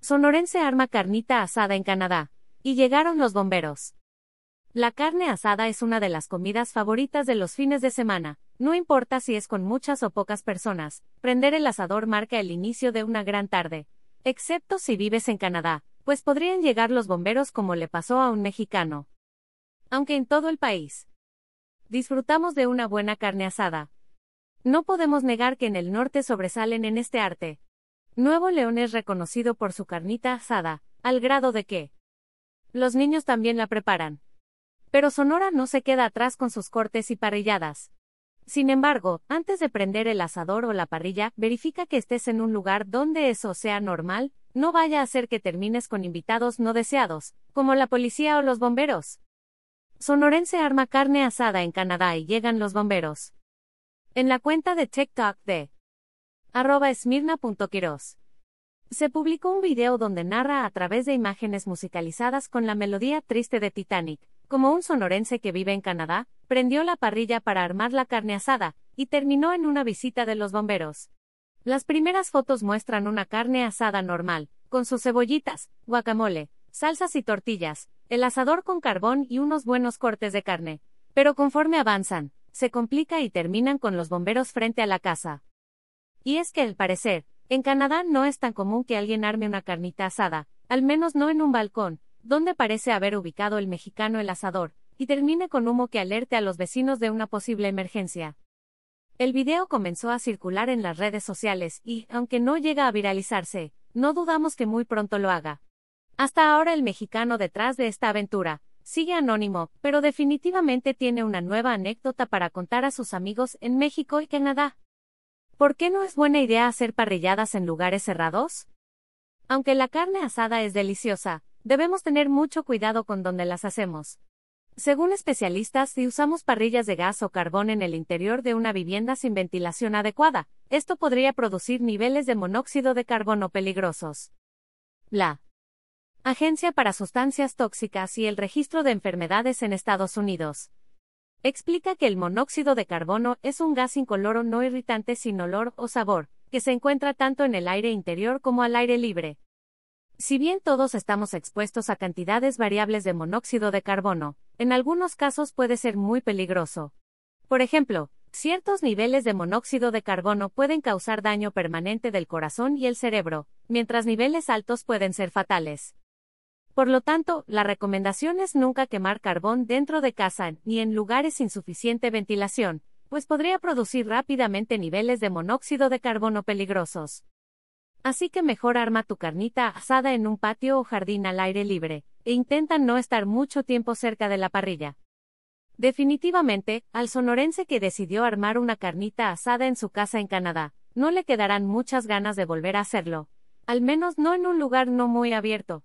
Sonorense arma carnita asada en Canadá. Y llegaron los bomberos. La carne asada es una de las comidas favoritas de los fines de semana. No importa si es con muchas o pocas personas, prender el asador marca el inicio de una gran tarde. Excepto si vives en Canadá, pues podrían llegar los bomberos como le pasó a un mexicano. Aunque en todo el país disfrutamos de una buena carne asada. No podemos negar que en el norte sobresalen en este arte. Nuevo León es reconocido por su carnita asada, al grado de que los niños también la preparan. Pero Sonora no se queda atrás con sus cortes y parrilladas. Sin embargo, antes de prender el asador o la parrilla, verifica que estés en un lugar donde eso sea normal, no vaya a ser que termines con invitados no deseados, como la policía o los bomberos. Sonorense arma carne asada en Canadá y llegan los bomberos. En la cuenta de TikTok de arroba esmirna.quiros. Se publicó un video donde narra a través de imágenes musicalizadas con la melodía triste de Titanic, como un sonorense que vive en Canadá, prendió la parrilla para armar la carne asada, y terminó en una visita de los bomberos. Las primeras fotos muestran una carne asada normal, con sus cebollitas, guacamole, salsas y tortillas, el asador con carbón y unos buenos cortes de carne. Pero conforme avanzan, se complica y terminan con los bomberos frente a la casa. Y es que, al parecer, en Canadá no es tan común que alguien arme una carnita asada, al menos no en un balcón, donde parece haber ubicado el mexicano el asador, y termine con humo que alerte a los vecinos de una posible emergencia. El video comenzó a circular en las redes sociales y, aunque no llega a viralizarse, no dudamos que muy pronto lo haga. Hasta ahora el mexicano detrás de esta aventura, sigue anónimo, pero definitivamente tiene una nueva anécdota para contar a sus amigos en México y Canadá. ¿Por qué no es buena idea hacer parrilladas en lugares cerrados? Aunque la carne asada es deliciosa, debemos tener mucho cuidado con donde las hacemos. Según especialistas, si usamos parrillas de gas o carbón en el interior de una vivienda sin ventilación adecuada, esto podría producir niveles de monóxido de carbono peligrosos. La Agencia para Sustancias Tóxicas y el Registro de Enfermedades en Estados Unidos Explica que el monóxido de carbono es un gas incoloro no irritante sin olor o sabor, que se encuentra tanto en el aire interior como al aire libre. Si bien todos estamos expuestos a cantidades variables de monóxido de carbono, en algunos casos puede ser muy peligroso. Por ejemplo, ciertos niveles de monóxido de carbono pueden causar daño permanente del corazón y el cerebro, mientras niveles altos pueden ser fatales. Por lo tanto, la recomendación es nunca quemar carbón dentro de casa ni en lugares sin suficiente ventilación, pues podría producir rápidamente niveles de monóxido de carbono peligrosos. Así que mejor arma tu carnita asada en un patio o jardín al aire libre, e intenta no estar mucho tiempo cerca de la parrilla. Definitivamente, al sonorense que decidió armar una carnita asada en su casa en Canadá, no le quedarán muchas ganas de volver a hacerlo. Al menos no en un lugar no muy abierto.